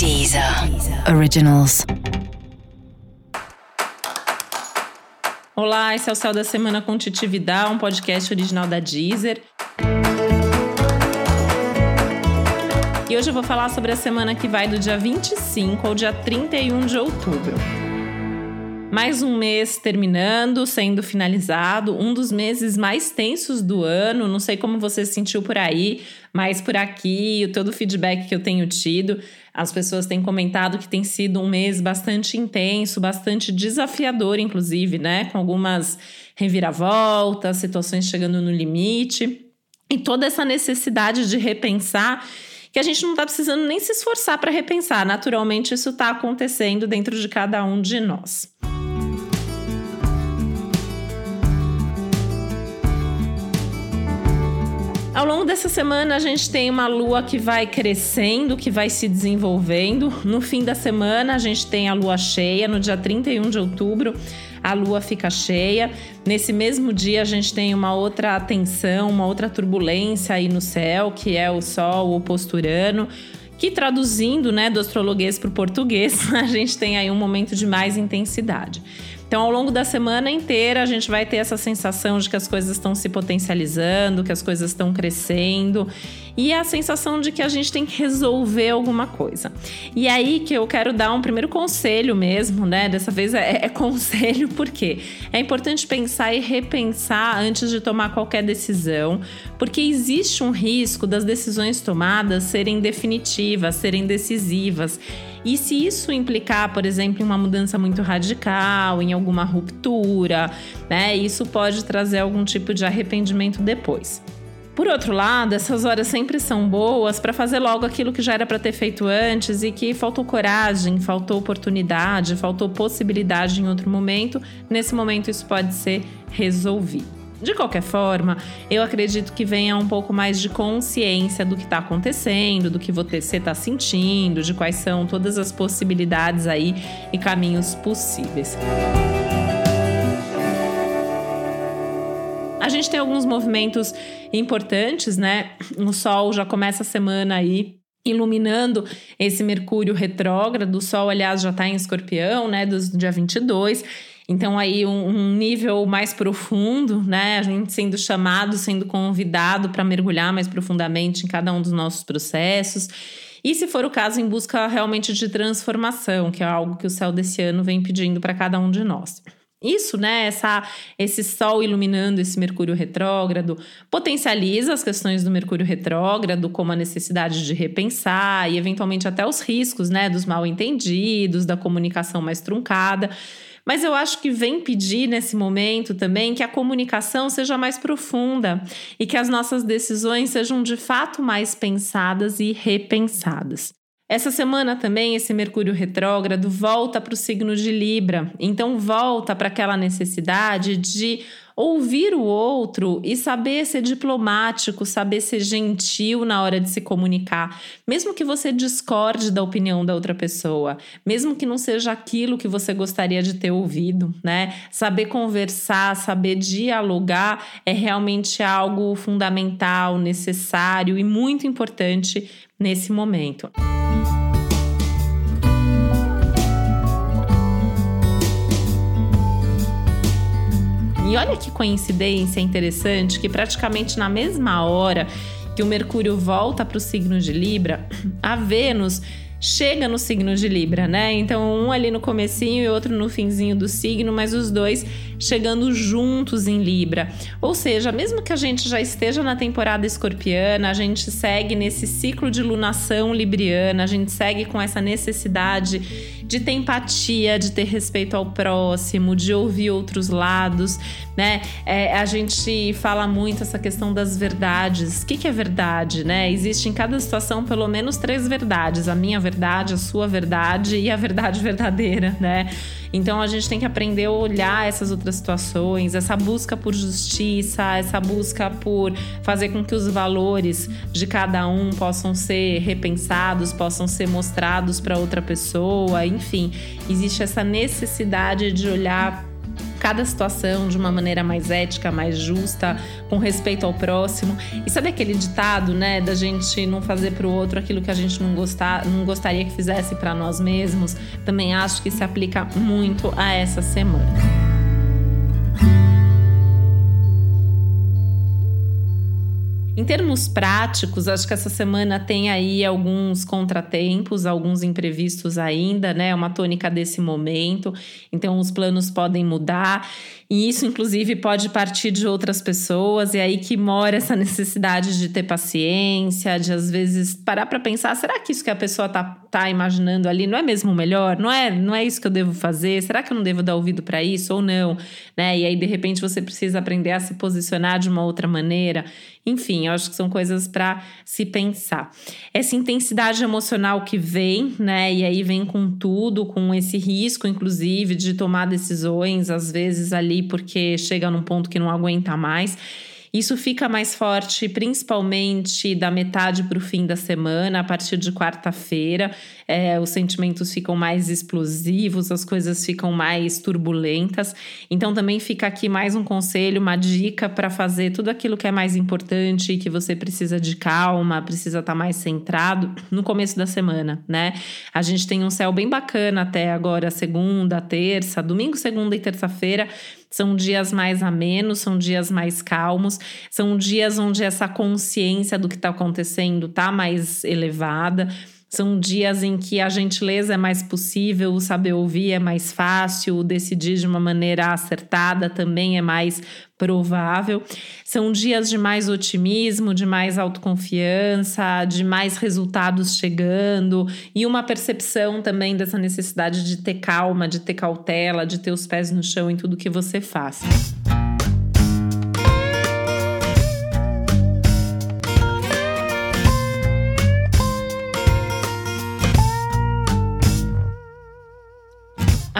Deezer Originals. Olá, esse é o Céu da Semana com um podcast original da Deezer. E hoje eu vou falar sobre a semana que vai do dia 25 ao dia 31 de outubro. Mais um mês terminando, sendo finalizado, um dos meses mais tensos do ano. Não sei como você se sentiu por aí, mas por aqui, todo o feedback que eu tenho tido, as pessoas têm comentado que tem sido um mês bastante intenso, bastante desafiador, inclusive, né? Com algumas reviravoltas, situações chegando no limite. E toda essa necessidade de repensar que a gente não está precisando nem se esforçar para repensar. Naturalmente, isso está acontecendo dentro de cada um de nós. Ao longo dessa semana, a gente tem uma lua que vai crescendo, que vai se desenvolvendo. No fim da semana, a gente tem a lua cheia, no dia 31 de outubro, a lua fica cheia. Nesse mesmo dia, a gente tem uma outra tensão, uma outra turbulência aí no céu, que é o Sol oposto Urano que traduzindo né, do astrologuês para o português, a gente tem aí um momento de mais intensidade. Então, ao longo da semana inteira, a gente vai ter essa sensação de que as coisas estão se potencializando, que as coisas estão crescendo e a sensação de que a gente tem que resolver alguma coisa. E aí que eu quero dar um primeiro conselho mesmo, né? Dessa vez é, é conselho porque é importante pensar e repensar antes de tomar qualquer decisão, porque existe um risco das decisões tomadas serem definitivas, serem decisivas. E se isso implicar, por exemplo, em uma mudança muito radical, em alguma ruptura, né, isso pode trazer algum tipo de arrependimento depois. Por outro lado, essas horas sempre são boas para fazer logo aquilo que já era para ter feito antes e que faltou coragem, faltou oportunidade, faltou possibilidade em outro momento. Nesse momento, isso pode ser resolvido. De qualquer forma, eu acredito que venha um pouco mais de consciência do que está acontecendo, do que você está sentindo, de quais são todas as possibilidades aí e caminhos possíveis. A gente tem alguns movimentos importantes, né? O Sol já começa a semana aí iluminando esse Mercúrio retrógrado. O Sol, aliás, já está em Escorpião, né? Do dia 22. Então, aí, um, um, nível mais profundo, né? A gente sendo chamado, sendo convidado para mergulhar mais profundamente em cada um dos nossos processos. E, se for o caso, em busca realmente de transformação, que é algo que o céu desse ano vem pedindo para cada um de nós. Isso, né, essa, esse Sol iluminando esse Mercúrio retrógrado, potencializa as questões do Mercúrio retrógrado, como a necessidade de repensar e, eventualmente, até os riscos, né, dos mal entendidos, da comunicação mais truncada. Mas eu acho que vem pedir nesse momento também que a comunicação seja mais profunda e que as nossas decisões sejam de fato mais pensadas e repensadas. Essa semana também esse Mercúrio retrógrado volta para o signo de Libra, então volta para aquela necessidade de ouvir o outro e saber ser diplomático, saber ser gentil na hora de se comunicar, mesmo que você discorde da opinião da outra pessoa, mesmo que não seja aquilo que você gostaria de ter ouvido, né? Saber conversar, saber dialogar é realmente algo fundamental, necessário e muito importante nesse momento. E olha que coincidência interessante que praticamente na mesma hora que o Mercúrio volta para o signo de Libra, a Vênus chega no signo de Libra, né? Então, um ali no comecinho e outro no finzinho do signo, mas os dois chegando juntos em Libra. Ou seja, mesmo que a gente já esteja na temporada escorpiana, a gente segue nesse ciclo de lunação libriana, a gente segue com essa necessidade de ter empatia, de ter respeito ao próximo, de ouvir outros lados, né? É, a gente fala muito essa questão das verdades. O que, que é verdade, né? Existe em cada situação pelo menos três verdades: a minha verdade, a sua verdade e a verdade verdadeira, né? Então a gente tem que aprender a olhar essas outras situações, essa busca por justiça, essa busca por fazer com que os valores de cada um possam ser repensados, possam ser mostrados para outra pessoa, enfim, existe essa necessidade de olhar cada situação de uma maneira mais ética, mais justa, com respeito ao próximo. E sabe aquele ditado, né, da gente não fazer para o outro aquilo que a gente não, gostar, não gostaria que fizesse para nós mesmos? Também acho que se aplica muito a essa semana. thank you Em termos práticos, acho que essa semana tem aí alguns contratempos, alguns imprevistos ainda, né? É uma tônica desse momento. Então, os planos podem mudar. E isso, inclusive, pode partir de outras pessoas, e é aí que mora essa necessidade de ter paciência, de às vezes parar para pensar: será que isso que a pessoa tá, tá imaginando ali não é mesmo o melhor? Não é, não é isso que eu devo fazer? Será que eu não devo dar ouvido para isso ou não? Né? E aí, de repente, você precisa aprender a se posicionar de uma outra maneira. Enfim, eu acho que são coisas para se pensar. Essa intensidade emocional que vem, né? E aí vem com tudo, com esse risco, inclusive, de tomar decisões, às vezes ali porque chega num ponto que não aguenta mais. Isso fica mais forte principalmente da metade para o fim da semana, a partir de quarta-feira. É, os sentimentos ficam mais explosivos, as coisas ficam mais turbulentas. Então, também fica aqui mais um conselho, uma dica para fazer tudo aquilo que é mais importante, que você precisa de calma, precisa estar tá mais centrado no começo da semana, né? A gente tem um céu bem bacana até agora, segunda, terça, domingo, segunda e terça-feira são dias mais amenos, são dias mais calmos, são dias onde essa consciência do que está acontecendo está mais elevada. São dias em que a gentileza é mais possível, o saber ouvir é mais fácil, decidir de uma maneira acertada também é mais provável. São dias de mais otimismo, de mais autoconfiança, de mais resultados chegando e uma percepção também dessa necessidade de ter calma, de ter cautela, de ter os pés no chão em tudo que você faz.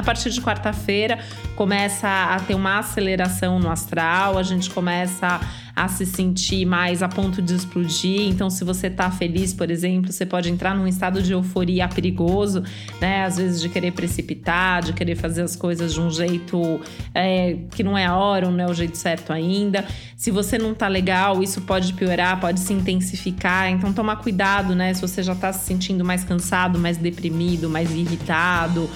A partir de quarta-feira começa a ter uma aceleração no astral, a gente começa a se sentir mais a ponto de explodir. Então, se você tá feliz, por exemplo, você pode entrar num estado de euforia perigoso, né? Às vezes de querer precipitar, de querer fazer as coisas de um jeito é, que não é a hora, não é o jeito certo ainda. Se você não tá legal, isso pode piorar, pode se intensificar. Então, tomar cuidado, né? Se você já tá se sentindo mais cansado, mais deprimido, mais irritado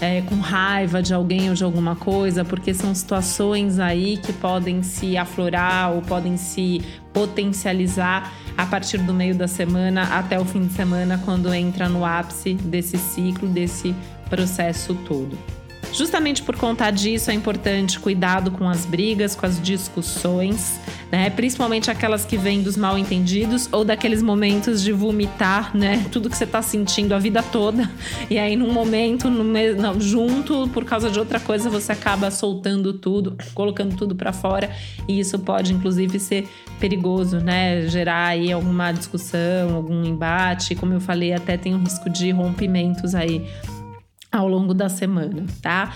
é, com raiva de alguém ou de alguma coisa, porque são situações aí que podem se aflorar ou podem se potencializar a partir do meio da semana até o fim de semana, quando entra no ápice desse ciclo, desse processo todo. Justamente por conta disso, é importante cuidado com as brigas, com as discussões, né? Principalmente aquelas que vêm dos mal entendidos ou daqueles momentos de vomitar, né? Tudo que você tá sentindo a vida toda. E aí, num momento, no não, junto, por causa de outra coisa, você acaba soltando tudo, colocando tudo para fora. E isso pode, inclusive, ser perigoso, né? Gerar aí alguma discussão, algum embate. Como eu falei, até tem um risco de rompimentos aí ao longo da semana, tá?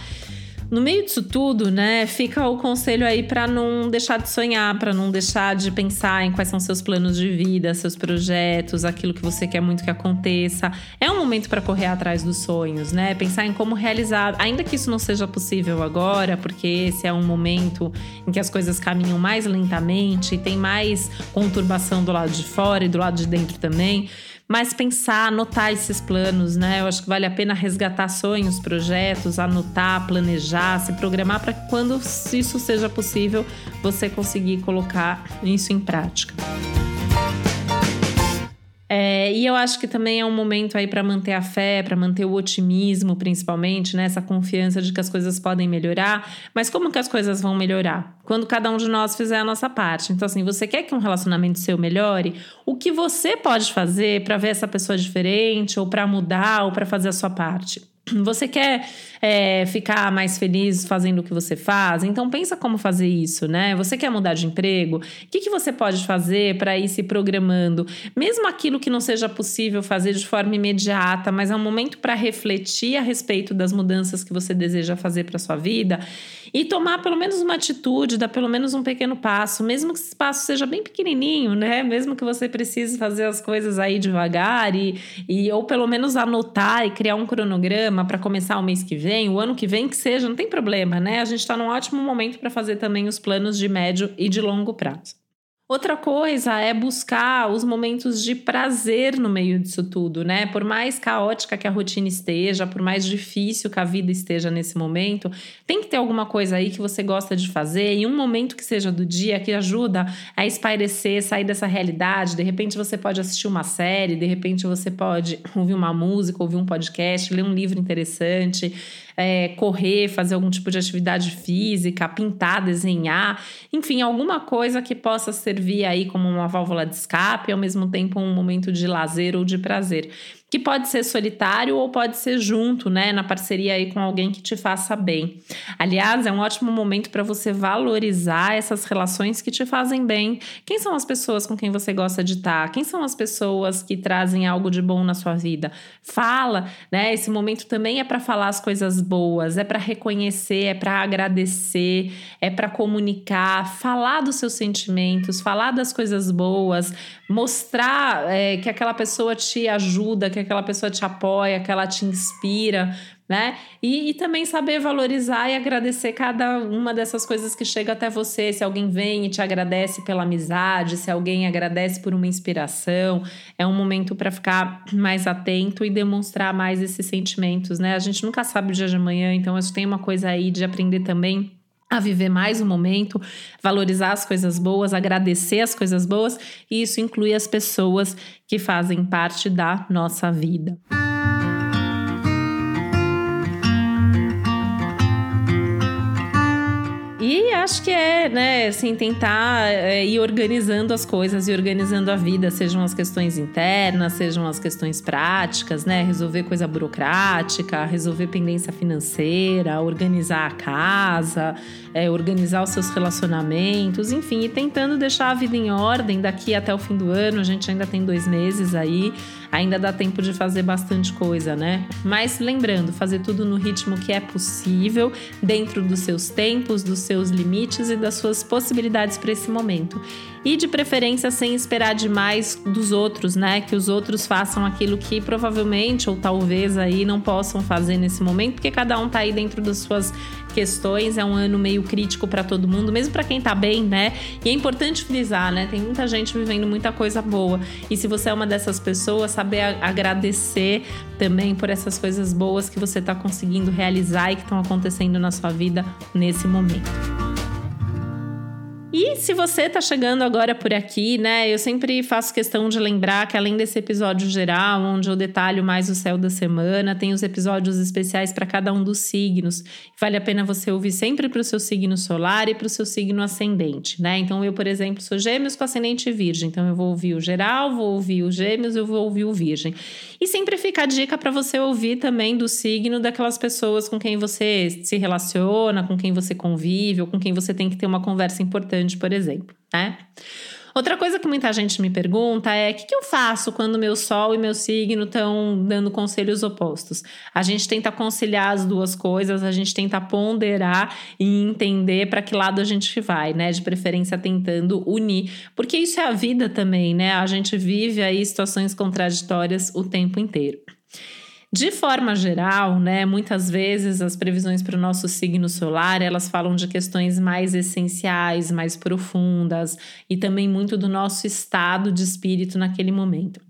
No meio disso tudo, né, fica o conselho aí para não deixar de sonhar, para não deixar de pensar em quais são seus planos de vida, seus projetos, aquilo que você quer muito que aconteça. É um momento para correr atrás dos sonhos, né? Pensar em como realizar, ainda que isso não seja possível agora, porque esse é um momento em que as coisas caminham mais lentamente e tem mais conturbação do lado de fora e do lado de dentro também mas pensar, anotar esses planos, né? Eu acho que vale a pena resgatar sonhos, projetos, anotar, planejar, se programar para que quando isso seja possível, você conseguir colocar isso em prática. É, e eu acho que também é um momento aí para manter a fé, para manter o otimismo, principalmente, né? Essa confiança de que as coisas podem melhorar. Mas como que as coisas vão melhorar? Quando cada um de nós fizer a nossa parte. Então, assim, você quer que um relacionamento seu melhore? O que você pode fazer para ver essa pessoa diferente, ou para mudar, ou para fazer a sua parte? Você quer é, ficar mais feliz fazendo o que você faz? Então pensa como fazer isso, né? Você quer mudar de emprego? O que, que você pode fazer para ir se programando? Mesmo aquilo que não seja possível fazer de forma imediata, mas é um momento para refletir a respeito das mudanças que você deseja fazer para sua vida E tomar pelo menos uma atitude, dar pelo menos um pequeno passo, mesmo que esse passo seja bem pequenininho, né? Mesmo que você precise fazer as coisas aí devagar e, e ou pelo menos anotar e criar um cronograma para começar o mês que vem, o ano que vem que seja, não tem problema, né? A gente está num ótimo momento para fazer também os planos de médio e de longo prazo. Outra coisa é buscar os momentos de prazer no meio disso tudo, né? Por mais caótica que a rotina esteja, por mais difícil que a vida esteja nesse momento, tem que ter alguma coisa aí que você gosta de fazer e um momento que seja do dia que ajuda a espairecer, sair dessa realidade. De repente você pode assistir uma série, de repente você pode ouvir uma música, ouvir um podcast, ler um livro interessante é, correr, fazer algum tipo de atividade física, pintar, desenhar, enfim, alguma coisa que possa servir aí como uma válvula de escape ao mesmo tempo um momento de lazer ou de prazer que pode ser solitário ou pode ser junto, né, na parceria aí com alguém que te faça bem. Aliás, é um ótimo momento para você valorizar essas relações que te fazem bem. Quem são as pessoas com quem você gosta de estar? Quem são as pessoas que trazem algo de bom na sua vida? Fala, né? Esse momento também é para falar as coisas boas, é para reconhecer, é para agradecer, é para comunicar, falar dos seus sentimentos, falar das coisas boas, mostrar é, que aquela pessoa te ajuda, que aquela pessoa te apoia, que ela te inspira, né? E, e, também saber valorizar e agradecer cada uma dessas coisas que chega até você. Se alguém vem e te agradece pela amizade, se alguém agradece por uma inspiração, é um momento para ficar mais atento e demonstrar mais esses sentimentos, né? A gente nunca sabe o dia de amanhã, então acho que tem uma coisa aí de aprender também a viver mais o momento, valorizar as coisas boas, agradecer as coisas boas, e isso inclui as pessoas que fazem parte da nossa vida. E acho que é, né, assim, tentar é, ir organizando as coisas e organizando a vida, sejam as questões internas, sejam as questões práticas, né? Resolver coisa burocrática, resolver pendência financeira, organizar a casa, é, organizar os seus relacionamentos, enfim, e tentando deixar a vida em ordem daqui até o fim do ano. A gente ainda tem dois meses aí, ainda dá tempo de fazer bastante coisa, né? Mas lembrando, fazer tudo no ritmo que é possível, dentro dos seus tempos, dos seus limites e das suas possibilidades para esse momento. E de preferência sem esperar demais dos outros, né? Que os outros façam aquilo que provavelmente ou talvez aí não possam fazer nesse momento, porque cada um tá aí dentro das suas questões, é um ano meio crítico para todo mundo, mesmo para quem tá bem, né? E é importante frisar, né? Tem muita gente vivendo muita coisa boa. E se você é uma dessas pessoas, saber agradecer também por essas coisas boas que você tá conseguindo realizar e que estão acontecendo na sua vida nesse momento. E se você está chegando agora por aqui, né, eu sempre faço questão de lembrar que além desse episódio geral, onde eu detalho mais o céu da semana, tem os episódios especiais para cada um dos signos. Vale a pena você ouvir sempre para o seu signo solar e para o seu signo ascendente, né? Então eu, por exemplo, sou Gêmeos com ascendente Virgem, então eu vou ouvir o geral, vou ouvir o Gêmeos, eu vou ouvir o Virgem. E sempre fica a dica para você ouvir também do signo daquelas pessoas com quem você se relaciona, com quem você convive, ou com quem você tem que ter uma conversa importante importante, por exemplo, né? Outra coisa que muita gente me pergunta é: o que, que, eu faço quando meu Sol e meu signo estão dando conselhos opostos? A gente tenta conciliar as duas coisas, a gente tenta ponderar e entender para que lado a gente vai, né? De preferência tentando unir, porque isso é a vida também, né? A gente vive aí situações contraditórias o tempo inteiro. De forma geral, né, muitas vezes as previsões para o nosso signo solar, elas falam de questões mais essenciais, mais profundas e também muito do nosso estado de espírito naquele momento.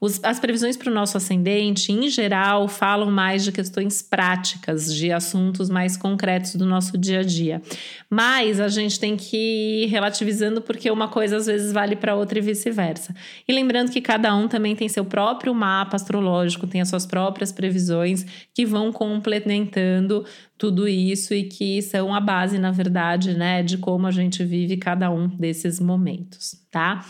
Os, as previsões para o nosso ascendente, em geral, falam mais de questões práticas, de assuntos mais concretos do nosso dia a dia. Mas a gente tem que ir relativizando porque uma coisa às vezes vale para outra e vice-versa. E lembrando que cada um também tem seu próprio mapa astrológico, tem as suas próprias previsões que vão complementando tudo isso e que são a base, na verdade, né, de como a gente vive cada um desses momentos, tá?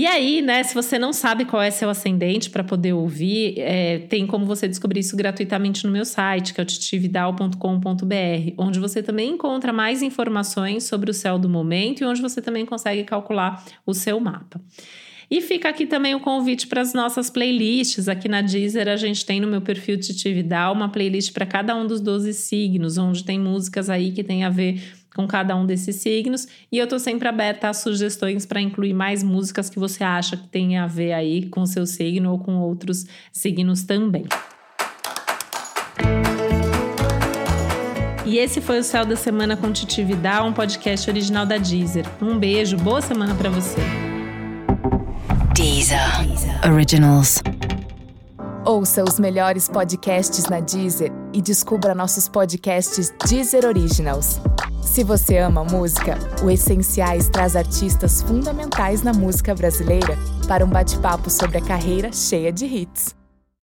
E aí, né, se você não sabe qual é seu ascendente para poder ouvir, é, tem como você descobrir isso gratuitamente no meu site, que é o titividal.com.br, onde você também encontra mais informações sobre o céu do momento e onde você também consegue calcular o seu mapa. E fica aqui também o convite para as nossas playlists. Aqui na Deezer a gente tem no meu perfil Titividal uma playlist para cada um dos 12 signos, onde tem músicas aí que tem a ver com cada um desses signos. E eu tô sempre aberta a sugestões para incluir mais músicas que você acha que tem a ver aí com o seu signo ou com outros signos também. E esse foi o Céu da Semana com Titi Vidal, um podcast original da Deezer. Um beijo, boa semana para você. Deezer. Originals. Ouça os melhores podcasts na Deezer e descubra nossos podcasts Deezer Originals. Se você ama música, o Essenciais traz artistas fundamentais na música brasileira para um bate-papo sobre a carreira cheia de hits.